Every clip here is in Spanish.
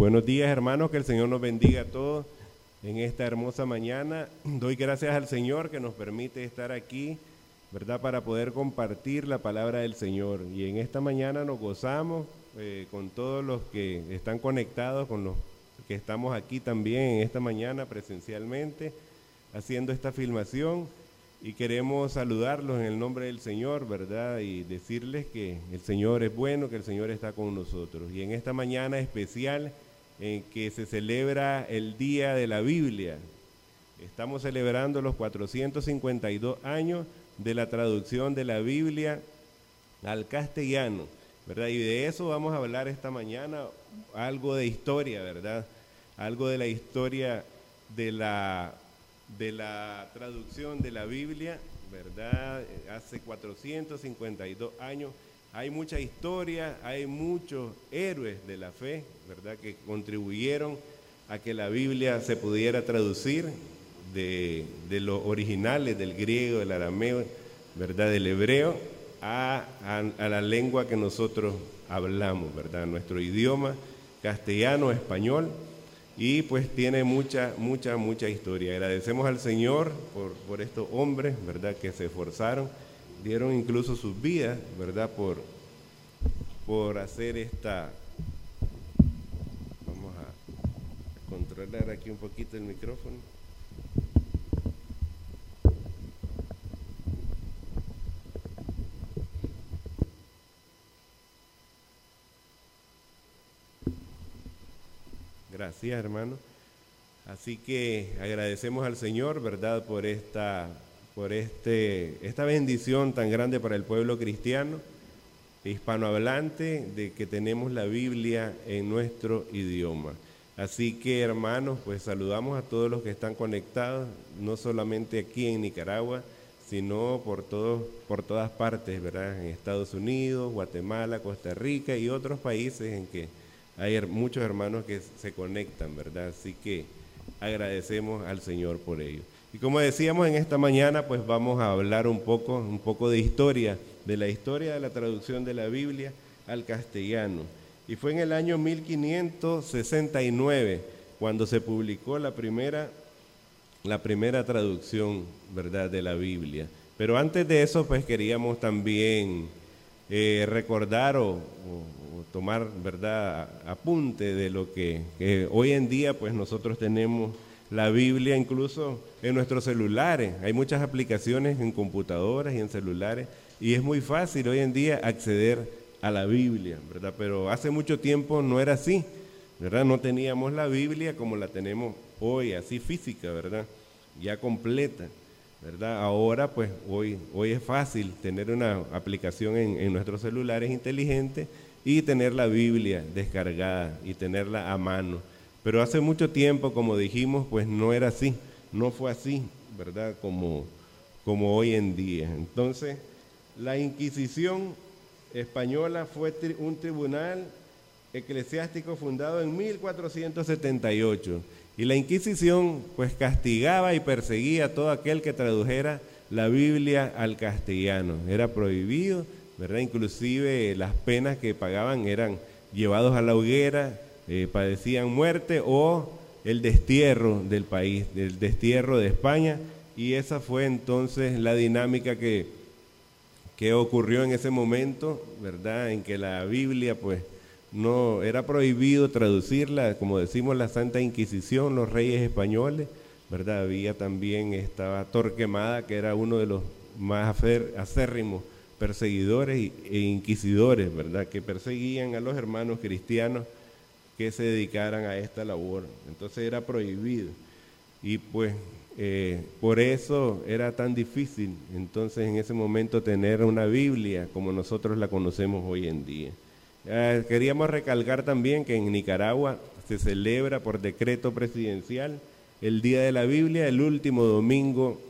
Buenos días hermanos, que el Señor nos bendiga a todos en esta hermosa mañana. Doy gracias al Señor que nos permite estar aquí, ¿verdad? Para poder compartir la palabra del Señor. Y en esta mañana nos gozamos eh, con todos los que están conectados, con los que estamos aquí también en esta mañana presencialmente, haciendo esta filmación. Y queremos saludarlos en el nombre del Señor, ¿verdad? Y decirles que el Señor es bueno, que el Señor está con nosotros. Y en esta mañana especial, en que se celebra el Día de la Biblia. Estamos celebrando los 452 años de la traducción de la Biblia al castellano, ¿verdad? Y de eso vamos a hablar esta mañana, algo de historia, ¿verdad? Algo de la historia de la, de la traducción de la Biblia, ¿verdad? Hace 452 años hay mucha historia, hay muchos héroes de la fe, ¿verdad? Que contribuyeron a que la Biblia se pudiera traducir de, los originales del griego, del arameo, ¿verdad? Del hebreo a, la lengua que nosotros hablamos, ¿verdad? Nuestro idioma castellano, español, y pues tiene mucha, mucha, mucha historia. Agradecemos al Señor por, por estos hombres, ¿verdad? Que se esforzaron dieron incluso sus vidas, ¿verdad? Por, por hacer esta... Vamos a controlar aquí un poquito el micrófono. Gracias, hermano. Así que agradecemos al Señor, ¿verdad?, por esta por este, esta bendición tan grande para el pueblo cristiano, hispanohablante, de que tenemos la Biblia en nuestro idioma. Así que hermanos, pues saludamos a todos los que están conectados, no solamente aquí en Nicaragua, sino por, todos, por todas partes, ¿verdad? En Estados Unidos, Guatemala, Costa Rica y otros países en que hay muchos hermanos que se conectan, ¿verdad? Así que agradecemos al Señor por ello. Y como decíamos en esta mañana, pues vamos a hablar un poco, un poco de historia, de la historia de la traducción de la Biblia al castellano. Y fue en el año 1569 cuando se publicó la primera, la primera traducción, ¿verdad?, de la Biblia. Pero antes de eso, pues queríamos también eh, recordar o, tomar, ¿verdad?, apunte de lo que, que hoy en día, pues nosotros tenemos la Biblia incluso en nuestros celulares. Hay muchas aplicaciones en computadoras y en celulares y es muy fácil hoy en día acceder a la Biblia, ¿verdad? Pero hace mucho tiempo no era así, ¿verdad? No teníamos la Biblia como la tenemos hoy, así física, ¿verdad? Ya completa, ¿verdad? Ahora pues hoy, hoy es fácil tener una aplicación en, nuestros celulares inteligentes y tener la Biblia descargada y tenerla a mano. Pero hace mucho tiempo, como dijimos, pues no era así, no fue así, ¿verdad? Como, como hoy en día. Entonces, la Inquisición española fue un tribunal eclesiástico fundado en 1478 y la Inquisición pues castigaba y perseguía a todo aquel que tradujera la Biblia al castellano. Era prohibido, ¿verdad? Inclusive las penas que pagaban eran llevados a la hoguera, eh, padecían muerte o el destierro del país, el destierro de España. Y esa fue entonces la dinámica que, que ocurrió en ese momento, ¿verdad? En que la Biblia, pues, no era prohibido traducirla, como decimos la Santa Inquisición, los reyes españoles, ¿verdad? Había también, estaba Torquemada, que era uno de los más acérrimos perseguidores e inquisidores, ¿verdad? Que perseguían a los hermanos cristianos que se dedicaran a esta labor. Entonces era prohibido. Y pues eh, por eso era tan difícil entonces en ese momento tener una Biblia como nosotros la conocemos hoy en día. queríamos recalcar también que en Nicaragua se celebra por decreto presidencial el Día de la Biblia el último domingo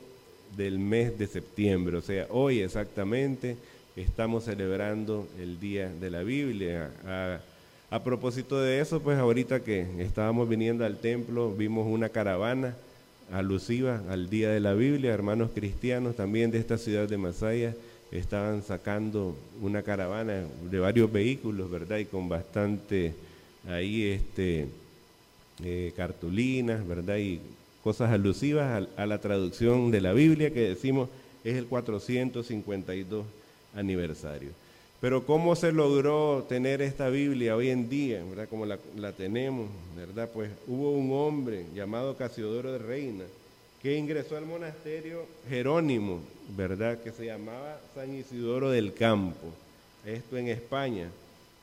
del mes de septiembre, o sea, hoy exactamente estamos celebrando el Día de la Biblia. A propósito de eso, pues ahorita que estábamos viniendo al templo, vimos una caravana alusiva al Día de la Biblia, hermanos cristianos también de esta ciudad de Masaya estaban sacando una caravana de varios vehículos, ¿verdad? Y con bastante ahí este, eh, cartulinas, ¿verdad? Y cosas alusivas a, a, la traducción de la Biblia que decimos es el 452 aniversario. Pero ¿cómo se logró tener esta Biblia hoy en día, ¿verdad? Como la, tenemos, ¿verdad? Pues hubo un hombre llamado Casiodoro de Reina que ingresó al monasterio Jerónimo, ¿verdad? Que se llamaba San Isidoro del Campo, esto en España,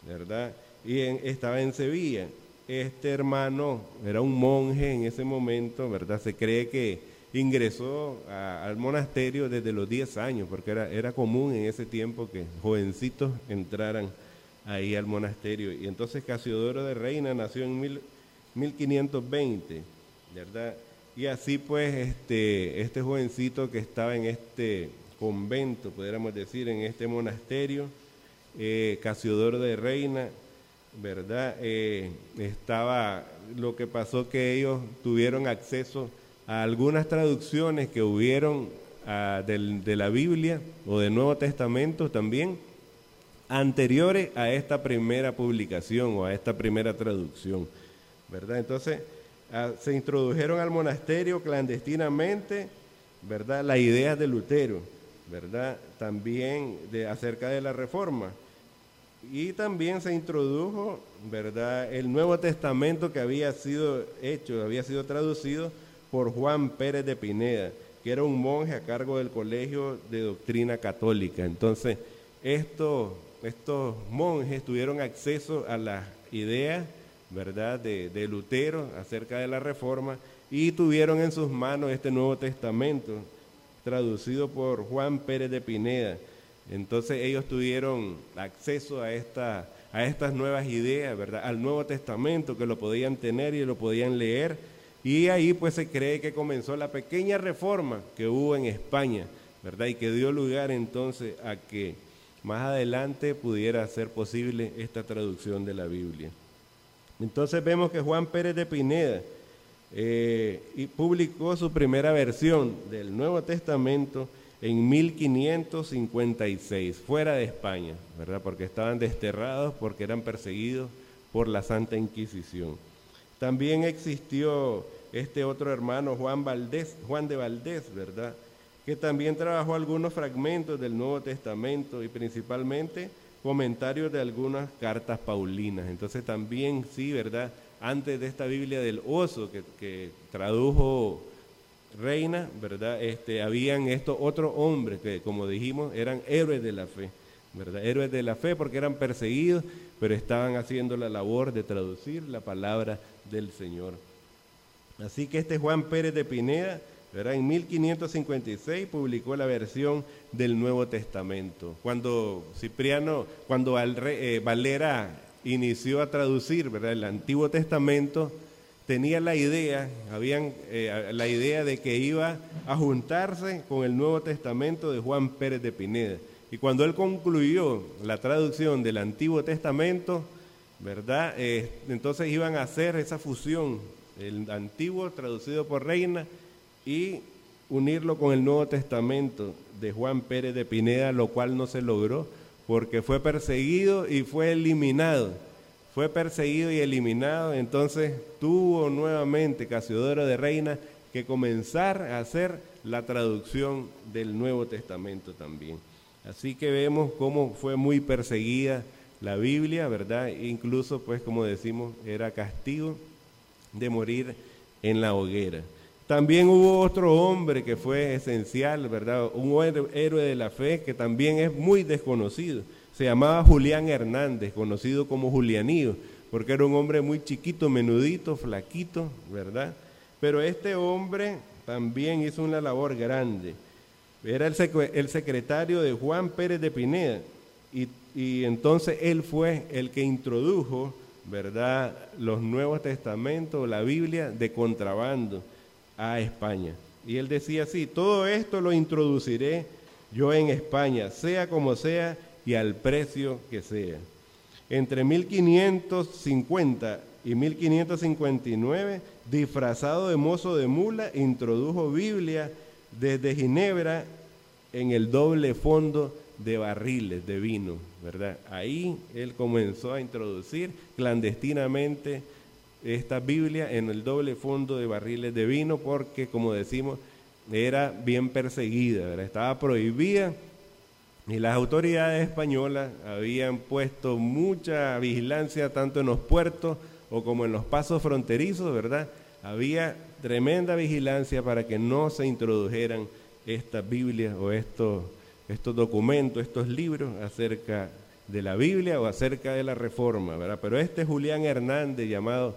¿verdad? Y estaba en Sevilla. Este hermano era un monje en ese momento, ¿verdad? Se cree que ingresó al monasterio desde los 10 años, porque era, era común en ese tiempo que jovencitos entraran ahí al monasterio. Y entonces Casiodoro de Reina nació en mil, 1520, ¿verdad? Y así pues este, este jovencito que estaba en este convento, pudiéramos decir, en este monasterio, eh, Casiodoro de Reina, ¿verdad? Eh, estaba, lo que pasó que ellos tuvieron acceso a algunas traducciones que hubieron ah, de la Biblia o del Nuevo Testamento también, anteriores a esta primera publicación o a esta primera traducción, ¿verdad? Entonces, ah, se introdujeron al monasterio clandestinamente, ¿verdad? La idea de Lutero, ¿verdad? También de, acerca de la reforma. Y también se introdujo, ¿verdad? El Nuevo Testamento que había sido hecho, había sido traducido por Juan Pérez de Pineda, que era un monje a cargo del Colegio de Doctrina Católica. Entonces, estos, estos monjes tuvieron acceso a las ideas, ¿verdad?, de, de Lutero acerca de la reforma y tuvieron en sus manos este Nuevo Testamento, traducido por Juan Pérez de Pineda. Entonces ellos tuvieron acceso a, esta, a estas nuevas ideas, ¿verdad? Al Nuevo Testamento que lo podían tener y lo podían leer y ahí pues se cree que comenzó la pequeña reforma que hubo en España, ¿verdad? Y que dio lugar entonces a que más adelante pudiera ser posible esta traducción de la Biblia. Entonces vemos que Juan Pérez de Pineda eh, publicó su primera versión del Nuevo Testamento en 1556, fuera de España, ¿verdad? Porque estaban desterrados, porque eran perseguidos por la Santa Inquisición. También existió este otro hermano, Juan Valdés, Juan de Valdés, ¿verdad? Que también trabajó algunos fragmentos del Nuevo Testamento y principalmente comentarios de algunas cartas paulinas. Entonces también, sí, ¿verdad? Antes de esta Biblia del oso que, tradujo Reina, ¿verdad? Este, habían estos otros hombres que, como dijimos, eran héroes de la fe, ¿verdad? Héroes de la fe porque eran perseguidos, pero estaban haciendo la labor de traducir la palabra del Señor. Así que este Juan Pérez de Pineda, en 1556 publicó la versión del Nuevo Testamento. Cuando Cipriano, cuando eh, Valera inició a traducir ¿verdad? el Antiguo Testamento, tenía la idea, habían eh, la idea de que iba a juntarse con el Nuevo Testamento de Juan Pérez de Pineda. Y cuando él concluyó la traducción del Antiguo Testamento, ¿verdad? Eh, entonces iban a hacer esa fusión el antiguo traducido por Reina y unirlo con el Nuevo Testamento de Juan Pérez de Pineda, lo cual no se logró porque fue perseguido y fue eliminado. Fue perseguido y eliminado, entonces tuvo nuevamente Casiodoro de Reina que comenzar a hacer la traducción del Nuevo Testamento también. Así que vemos cómo fue muy perseguida la Biblia, ¿verdad? Incluso, pues, como decimos, era castigo de morir en la hoguera. También hubo otro hombre que fue esencial, ¿verdad? Un héroe de la fe que también es muy desconocido. Se llamaba Julián Hernández, conocido como Julianío, porque era un hombre muy chiquito, menudito, flaquito, ¿verdad? Pero este hombre también hizo una labor grande. Era el, secretario de Juan Pérez de Pineda y entonces él fue el que introdujo ¿verdad? Los Nuevos Testamentos, la Biblia de contrabando a España. Y él decía así, todo esto lo introduciré yo en España, sea como sea y al precio que sea. Entre 1550 y 1559, disfrazado de mozo de mula, introdujo Biblia desde Ginebra en el doble fondo de barriles de vino, Ahí él comenzó a introducir clandestinamente esta Biblia en el doble fondo de barriles de vino porque, como decimos, era bien perseguida, ¿verdad? estaba prohibida y las autoridades españolas habían puesto mucha vigilancia tanto en los puertos o como en los pasos fronterizos, ¿verdad? Había tremenda vigilancia para que no se introdujeran estas Biblias o estos, estos documentos, estos libros acerca de la Biblia o acerca de la Reforma, ¿verdad? Pero este Julián Hernández, llamado,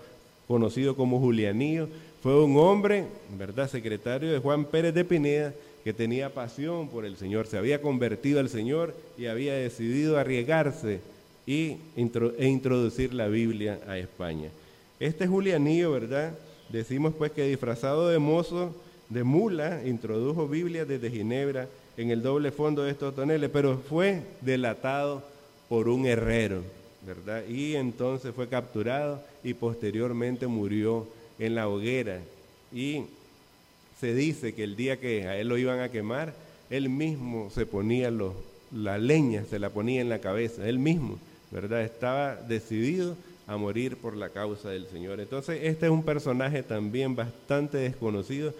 conocido como Julianillo, fue un hombre, ¿verdad? Secretario de Juan Pérez de Pineda, que tenía pasión por el Señor, se había convertido al Señor y había decidido arriesgarse y e introducir la Biblia a España. Este Julianillo, ¿verdad? Decimos pues que disfrazado de mozo, de mula, introdujo Biblia desde Ginebra en el doble fondo de estos toneles, pero fue delatado por un herrero, ¿verdad? Y entonces fue capturado y posteriormente murió en la hoguera. Y se dice que el día que a él lo iban a quemar, él mismo se ponía los, la leña, se la ponía en la cabeza, él mismo, ¿verdad? Estaba decidido a morir por la causa del Señor. Entonces, este es un personaje también bastante desconocido,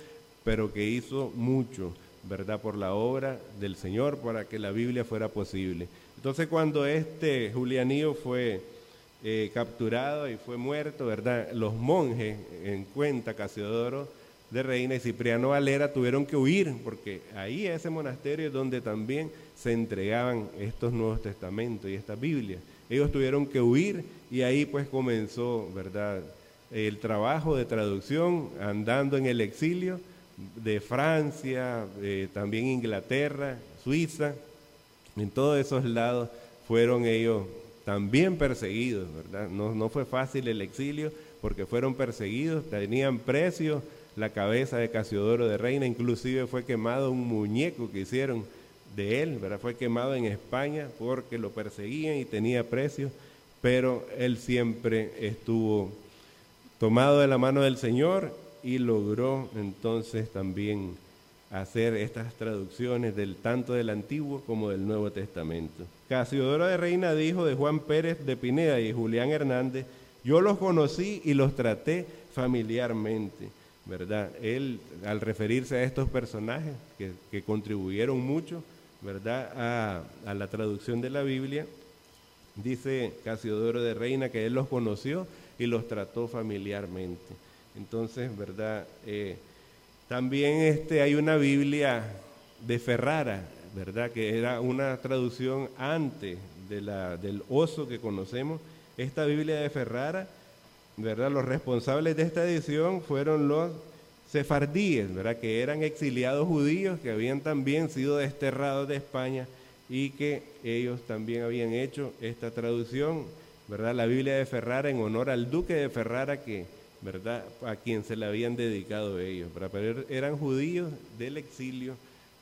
pero que hizo mucho, ¿verdad? Por la obra del Señor para que la Biblia fuera posible. Entonces, cuando este Julianillo fue eh, capturado y fue muerto, ¿verdad? Los monjes en cuenta, Casiodoro de Reina y Cipriano Valera tuvieron que huir, porque ahí ese monasterio es donde también se entregaban estos Nuevos Testamentos y esta Biblia. Ellos tuvieron que huir y ahí pues comenzó, ¿verdad? El trabajo de traducción, andando en el exilio de Francia, también Inglaterra, Suiza, en todos esos lados fueron ellos también perseguidos, ¿verdad? No, no fue fácil el exilio porque fueron perseguidos, tenían precio la cabeza de Casiodoro de Reina, inclusive fue quemado un muñeco que hicieron de él, ¿verdad? Fue quemado en España porque lo perseguían y tenía precio, pero él siempre estuvo tomado de la mano del Señor y logró entonces también hacer estas traducciones del tanto del Antiguo como del Nuevo Testamento. Casiodoro de Reina dijo de Juan Pérez de Pineda y Julián Hernández, yo los conocí y los traté familiarmente ¿verdad? Él, al referirse a estos personajes que, contribuyeron mucho, ¿verdad?, a, la traducción de la Biblia, dice Casiodoro de Reina que él los conoció y los trató familiarmente. Entonces, ¿verdad? Eh, también este, hay una Biblia de Ferrara, ¿verdad? Que era una traducción antes de la, del oso que conocemos. Esta Biblia de Ferrara ¿verdad? Los responsables de esta edición fueron los sefardíes, ¿verdad? Que eran exiliados judíos que habían también sido desterrados de España y que ellos también habían hecho esta traducción, ¿verdad? La Biblia de Ferrara en honor al duque de Ferrara que, ¿verdad? A quien se le habían dedicado ellos, ¿verdad? Pero eran judíos del exilio,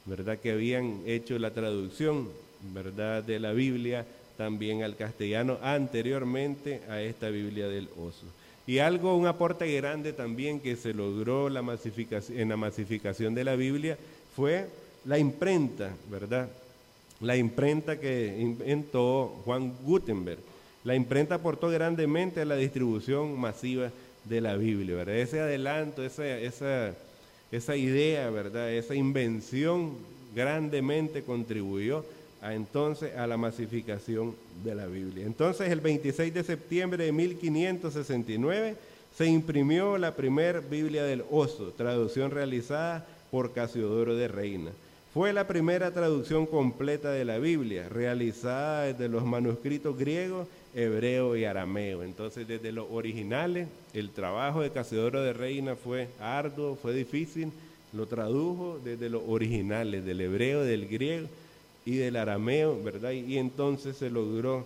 ¿verdad? Que habían hecho la traducción, ¿verdad? De la Biblia también al castellano anteriormente a esta Biblia del oso. Y algo, un aporte grande también que se logró la masificación, en la masificación de la Biblia fue la imprenta, ¿verdad? La imprenta que inventó Juan Gutenberg. La imprenta aportó grandemente a la distribución masiva de la Biblia, ¿verdad? Ese adelanto, esa, esa, esa idea, ¿verdad? Esa invención grandemente contribuyó entonces a la masificación de la Biblia. Entonces el 26 de septiembre de 1569 se imprimió la primera Biblia del Oso, traducción realizada por Casiodoro de Reina. Fue la primera traducción completa de la Biblia, realizada desde los manuscritos griegos, hebreo y arameo. Entonces, desde los originales, el trabajo de Casiodoro de Reina fue arduo, fue difícil, lo tradujo desde los originales, del hebreo, del griego y del arameo, ¿verdad? Y, entonces se logró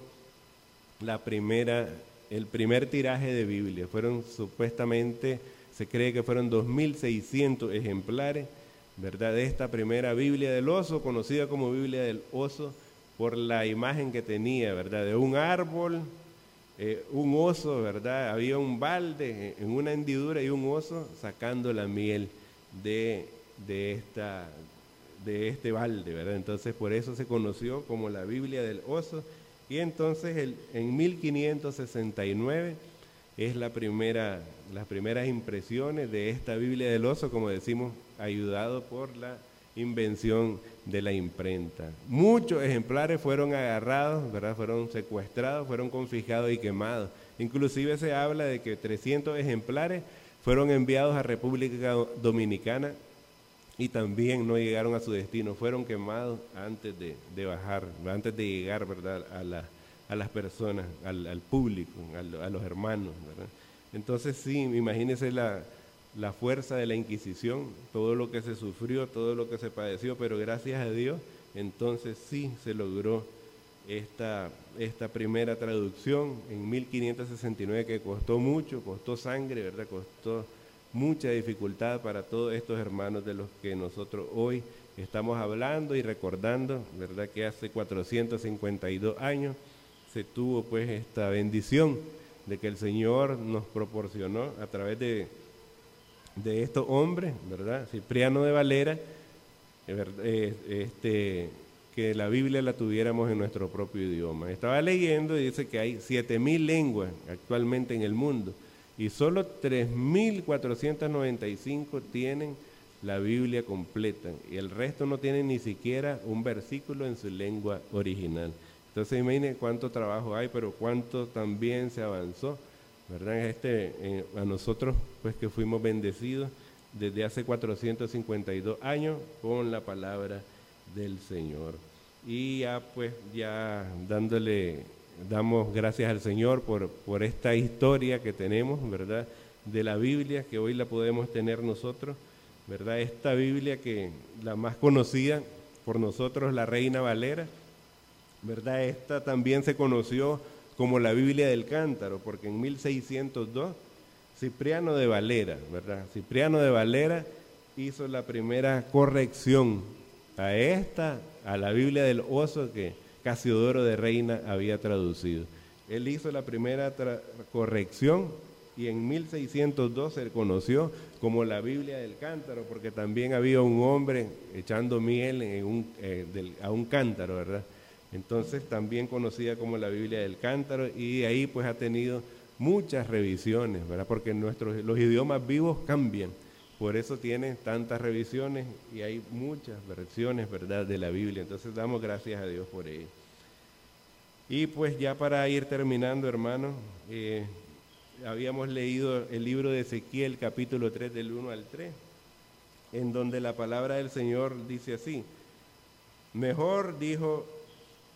la primera, el primer tiraje de Biblia. Fueron supuestamente, se cree que fueron 2.600 ejemplares, ¿verdad? De esta primera Biblia del oso, conocida como Biblia del oso por la imagen que tenía, ¿verdad? De un árbol, eh, un oso, ¿verdad? Había un balde en una hendidura y un oso sacando la miel de, de esta, de este balde, ¿verdad? Entonces por eso se conoció como la Biblia del oso Y entonces en 1569 es la primera, las primeras impresiones de esta Biblia del oso, como decimos, ayudado por la invención de la imprenta. Muchos ejemplares fueron agarrados, ¿verdad? fueron secuestrados, fueron confiscados y quemados. Inclusive se habla de que 300 ejemplares fueron enviados a República Dominicana y también no llegaron a su destino, fueron quemados antes de, bajar, antes de llegar ¿verdad? A, a las personas, al, público, a, los hermanos. Entonces sí, imagínense la, la fuerza de la Inquisición, todo lo que se sufrió, todo lo que se padeció, pero gracias a Dios, entonces sí se logró esta, esta primera traducción en 1569 que costó mucho, costó sangre, ¿verdad? Costó mucha dificultad para todos estos hermanos de los que nosotros hoy estamos hablando y recordando, ¿verdad? Que hace 452 años se tuvo pues esta bendición de que el Señor nos proporcionó a través de, de estos hombres, ¿verdad? Cipriano de Valera, este, que la Biblia la tuviéramos en nuestro propio idioma. Estaba leyendo y dice que hay 7.000 lenguas actualmente en el mundo y solo 3.495 tienen la Biblia completa y el resto no tienen ni siquiera un versículo en su lengua original. Entonces imaginen cuánto trabajo hay, pero cuánto también se avanzó, ¿verdad? Este, eh, a nosotros, pues que fuimos bendecidos desde hace 452 años con la palabra del Señor. Y ya pues ya dándole, damos gracias al Señor por, por esta historia que tenemos, ¿verdad? De la Biblia, que hoy la podemos tener nosotros, ¿verdad? Esta Biblia que la más conocida por nosotros, la Reina Valera, ¿verdad? Esta también se conoció como la Biblia del Cántaro, porque en 1602 Cipriano de Valera, ¿verdad? Cipriano de Valera hizo la primera corrección a esta, a la Biblia del oso que Casiodoro de Reina había traducido. Él hizo la primera corrección y en 1602 se conoció como la Biblia del cántaro, porque también había un hombre echando miel eh, a un cántaro, ¿verdad? Entonces también conocida como la Biblia del cántaro y ahí pues ha tenido muchas revisiones, ¿verdad? Porque nuestros, los idiomas vivos cambian. Por eso tiene tantas revisiones y hay muchas versiones, ¿verdad?, de la Biblia. Entonces damos gracias a Dios por ello. Y pues ya para ir terminando, hermanos, eh, habíamos leído el libro de Ezequiel, capítulo 3, del 1 al 3, en donde la palabra del Señor dice así, mejor dijo,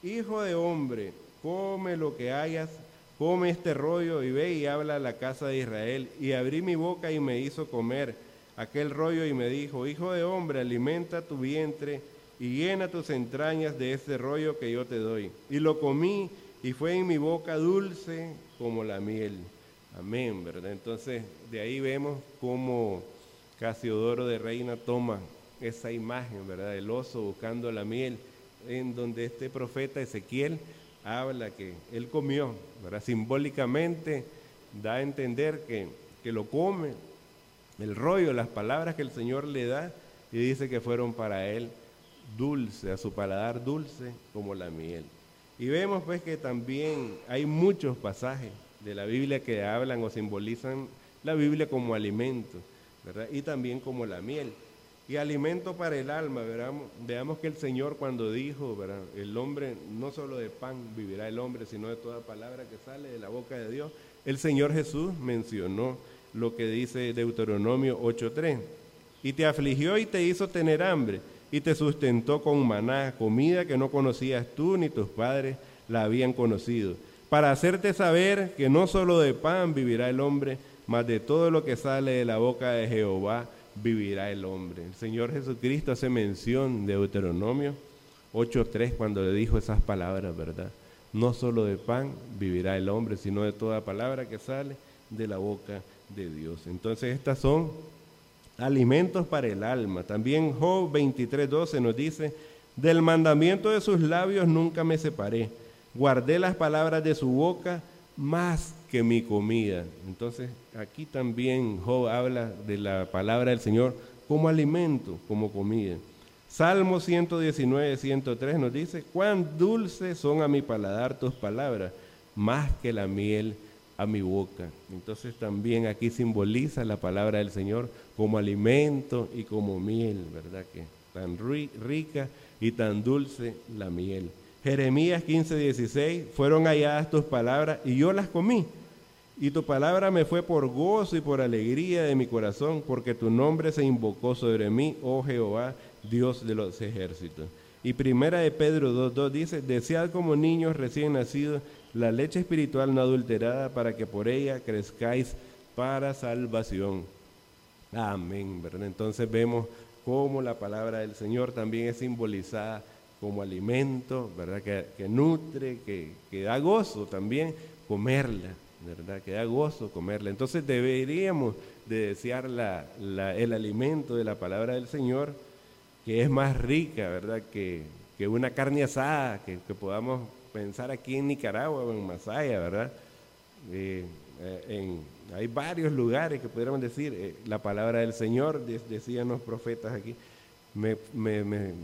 hijo de hombre, come lo que hayas, come este rollo y ve y habla a la casa de Israel. Y abrí mi boca y me hizo comer aquel rollo y me dijo, Hijo de hombre, alimenta tu vientre y llena tus entrañas de ese rollo que yo te doy. Y lo comí y fue en mi boca dulce como la miel. Amén, ¿verdad? Entonces, de ahí vemos cómo Casiodoro de Reina toma esa imagen, ¿verdad? Del oso buscando la miel, en donde este profeta Ezequiel habla que él comió, ¿verdad? Simbólicamente da a entender que, que lo come el rollo, las palabras que el Señor le da y dice que fueron para él dulce, a su paladar dulce como la miel. Y vemos pues que también hay muchos pasajes de la Biblia que hablan o simbolizan la Biblia como alimento, ¿verdad? Y también como la miel. Y alimento para el alma, veamos, veamos que el Señor cuando dijo, ¿verdad? El hombre, no solo de pan vivirá el hombre, sino de toda palabra que sale de la boca de Dios, el Señor Jesús mencionó lo que dice Deuteronomio 8.3. Y te afligió y te hizo tener hambre, y te sustentó con maná, comida que no conocías tú ni tus padres la habían conocido, para hacerte saber que no solo de pan vivirá el hombre, mas de todo lo que sale de la boca de Jehová vivirá el hombre. El Señor Jesucristo hace mención de Deuteronomio 8.3 cuando le dijo esas palabras, ¿verdad? No solo de pan vivirá el hombre, sino de toda palabra que sale de la boca de Dios. Entonces estas son alimentos para el alma. También Job 23:12 nos dice, del mandamiento de sus labios nunca me separé, guardé las palabras de su boca más que mi comida. Entonces aquí también Job habla de la palabra del Señor como alimento, como comida. Salmo 119, 103 nos dice, cuán dulces son a mi paladar tus palabras, más que la miel a mi boca. Entonces también aquí simboliza la palabra del Señor como alimento y como miel, ¿verdad? Que tan rica y tan dulce la miel. Jeremías 15, 16, fueron halladas tus palabras y yo las comí. Y tu palabra me fue por gozo y por alegría de mi corazón, porque tu nombre se invocó sobre mí, oh Jehová, Dios de los ejércitos. Y primera de Pedro 2.2 dice, desead como niños recién nacidos la leche espiritual no adulterada para que por ella crezcáis para salvación. Amén, ¿verdad? Entonces vemos cómo la palabra del Señor también es simbolizada como alimento, ¿verdad? Que, nutre, que, que, da gozo también comerla, ¿verdad? Que da gozo comerla. Entonces deberíamos de desear la, el alimento de la palabra del Señor, que es más rica, ¿verdad? Que, que una carne asada, que, podamos pensar aquí en Nicaragua o en Masaya, ¿verdad? Eh, eh, hay varios lugares que pudiéramos decir, eh, la palabra del Señor, decían los profetas aquí,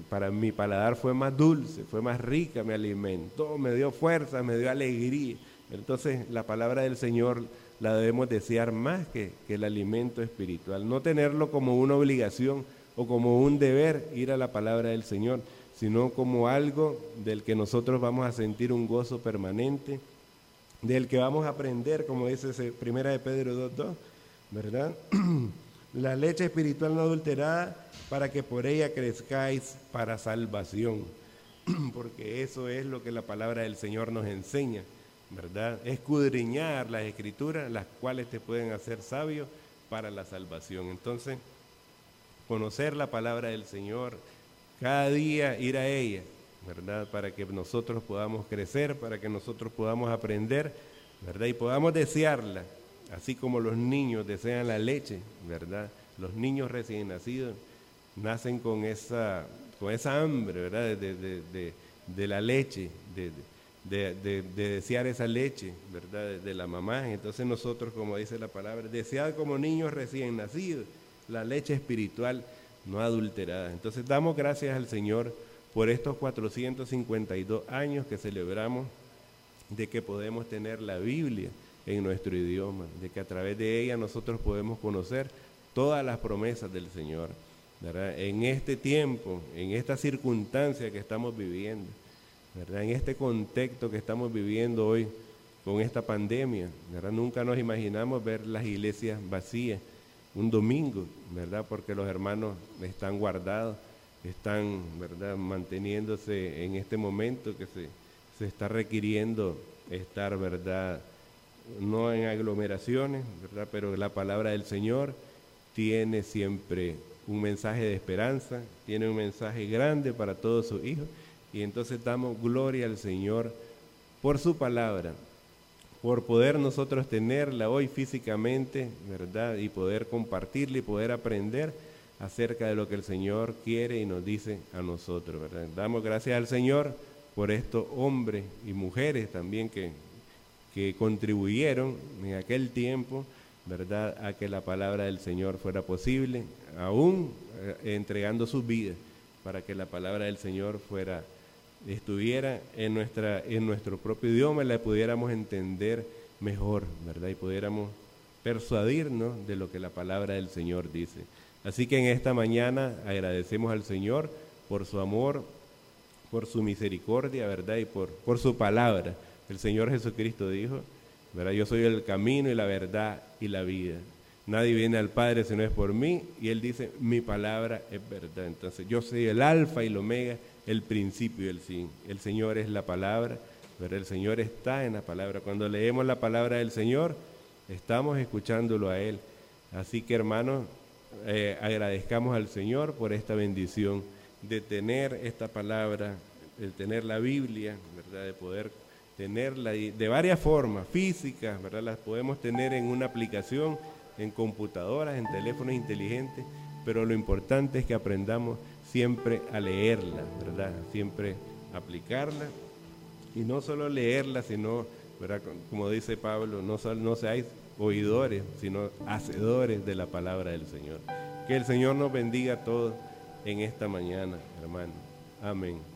para mi paladar fue más dulce, fue más rica, me alimentó, me dio fuerza, me dio alegría. Entonces la palabra del Señor la debemos desear más que, que el alimento espiritual, no tenerlo como una obligación o como un deber ir a la palabra del Señor, sino como algo del que nosotros vamos a sentir un gozo permanente, del que vamos a aprender, como dice primera de Pedro 2.2, ¿verdad? La leche espiritual no adulterada para que por ella crezcáis para salvación, porque eso es lo que la palabra del Señor nos enseña, ¿verdad? Escudriñar las escrituras, las cuales te pueden hacer sabio para la salvación. Entonces, conocer la palabra del Señor, cada día ir a ella, ¿verdad? Para que nosotros podamos crecer, para que nosotros podamos aprender, ¿verdad? Y podamos desearla, así como los niños desean la leche, ¿verdad? Los niños recién nacidos nacen con esa, con esa hambre, ¿verdad? De, la leche, de, desear esa leche, ¿verdad? De, la mamá. Entonces nosotros, como dice la palabra, desear como niños recién nacidos la leche espiritual no adulterada. Entonces damos gracias al Señor por estos 452 años que celebramos de que podemos tener la Biblia en nuestro idioma, de que a través de ella nosotros podemos conocer todas las promesas del Señor. En este tiempo, en esta circunstancia que estamos viviendo, ¿verdad? en este contexto que estamos viviendo hoy con esta pandemia, ¿verdad? nunca nos imaginamos ver las iglesias vacías un domingo, ¿verdad? Porque los hermanos están guardados, están, ¿verdad? Manteniéndose en este momento que se, se está requiriendo estar, ¿verdad? No en aglomeraciones, ¿verdad? Pero la palabra del Señor tiene siempre un mensaje de esperanza, tiene un mensaje grande para todos sus hijos. Y entonces damos gloria al Señor por su palabra, por poder nosotros tenerla hoy físicamente, ¿verdad? Y poder compartirla y poder aprender acerca de lo que el Señor quiere y nos dice a nosotros, ¿verdad? Damos gracias al Señor por estos hombres y mujeres también que, que contribuyeron en aquel tiempo, ¿verdad?, a que la palabra del Señor fuera posible, aún eh, entregando sus vidas para que la palabra del Señor fuera estuviera en, nuestra, en nuestro propio idioma y la pudiéramos entender mejor, ¿verdad? Y pudiéramos persuadirnos de lo que la palabra del Señor dice. Así que en esta mañana agradecemos al Señor por su amor, por su misericordia, ¿verdad? Y por, por su palabra. El Señor Jesucristo dijo, ¿verdad? Yo soy el camino y la verdad y la vida. Nadie viene al Padre si no es por mí. Y Él dice, mi palabra es verdad. Entonces yo soy el alfa y el omega el principio y el fin. El Señor es la palabra, el Señor está en la palabra. Cuando leemos la palabra del Señor, estamos escuchándolo a Él. Así que hermanos, eh, agradezcamos al Señor por esta bendición de tener esta palabra, de tener la Biblia, ¿verdad? de poder tenerla de varias formas, físicas, ¿verdad? las podemos tener en una aplicación, en computadoras, en teléfonos inteligentes, pero lo importante es que aprendamos siempre a leerla, ¿verdad? Siempre aplicarla. Y no solo leerla, sino, ¿verdad? Como dice Pablo, no, no seáis oidores, sino hacedores de la palabra del Señor. Que el Señor nos bendiga a todos en esta mañana, hermano. Amén.